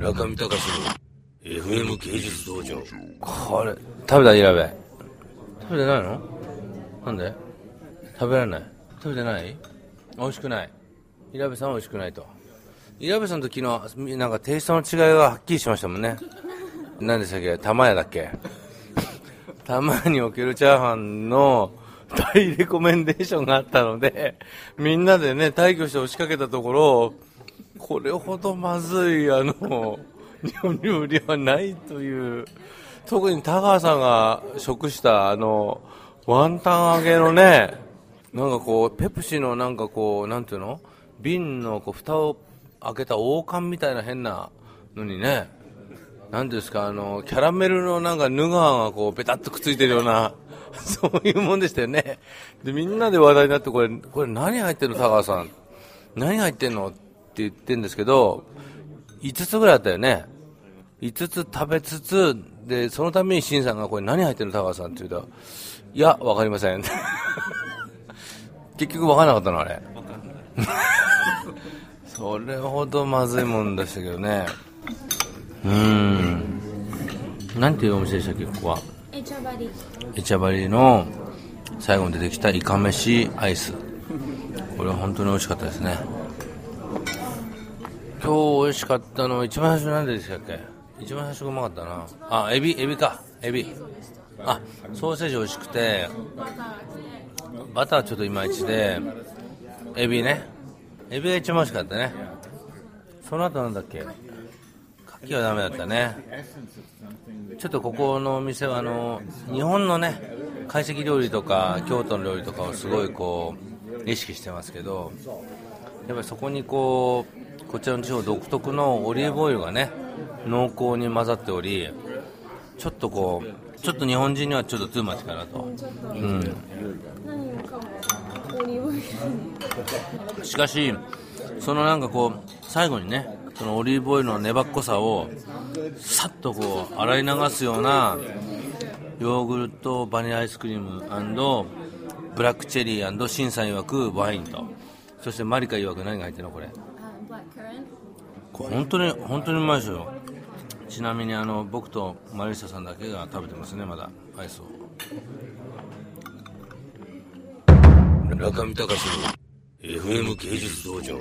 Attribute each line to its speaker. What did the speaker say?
Speaker 1: 中見隆の FM 芸術道場
Speaker 2: これ、食べたイラベ。食べてないの？なんで？食べられない食べてない？美味しくない。イラベさんは美味しくないと。イラベさんと昨日、なんかテイストの違いがはっきりしましたもんね。何でしたっけ？玉屋だっけ？玉におけるチャーハンの大レコメンデーションがあったので、みんなでね、退去して押しかけたところ、これほどまずい、あの、日本料理はないという、特に田川さんが食したあの、ワンタン揚げのね、なんかこう、ペプシのなんかこう、なんていうの？瓶のこう蓋を開けた王冠みたいな変なのにね、なんですか、あの、キャラメルのなんかヌガーがこう、ペタッとくっついてるような、そういうもんでしたよね。で、みんなで話題になって、これ、これ何入ってんの、田川さん？何入ってんの？って言ってんですけど、5つぐらいあったよね。5つ食べつつ、で、そのためにシンさんがこれ何入ってんの、田川さんって言うと、いや、わかりません。結局わからなかったの、あれ。それほどまずいもんでしたけどね。うーん。なんていうお店でしたっけ、ここは？
Speaker 3: エチャバリ
Speaker 2: エチャバリの最後に出てきたイカ飯アイス。これは本当に美味しかったですね。今日美味しかったの、一番最初何でしたっけ？一番最初うまかったな。あ、エビ、エビか。エビ。あ、ソーセージ美味しくて、バターちょっといまいちで、エビね。エビが一番美味しかったね。その後なんだっけ？牡蠣はダメだったね。ちょっとここのお店はあの日本のね懐石料理とか京都の料理とかをすごいこう意識してますけどやっぱりそこにこうこちらの地方独特のオリーブオイルがね濃厚に混ざっておりちょっとこうちょっと日本人にはちょっとトゥーマッチかなと、うん、しかしそのなんかこう最後にねそのオリーブオイルの粘っこさをさっとこう洗い流すようなヨーグルトバニラアイスクリームブラックチェリーシンさん曰くワインと。そしてマリカ曰く何が入ってるのこれ？本当に本当にうまいですよ。ちなみにあの僕とマリサさんだけが食べてますねまだアイスを。
Speaker 1: 中見隆の FM 芸術道場。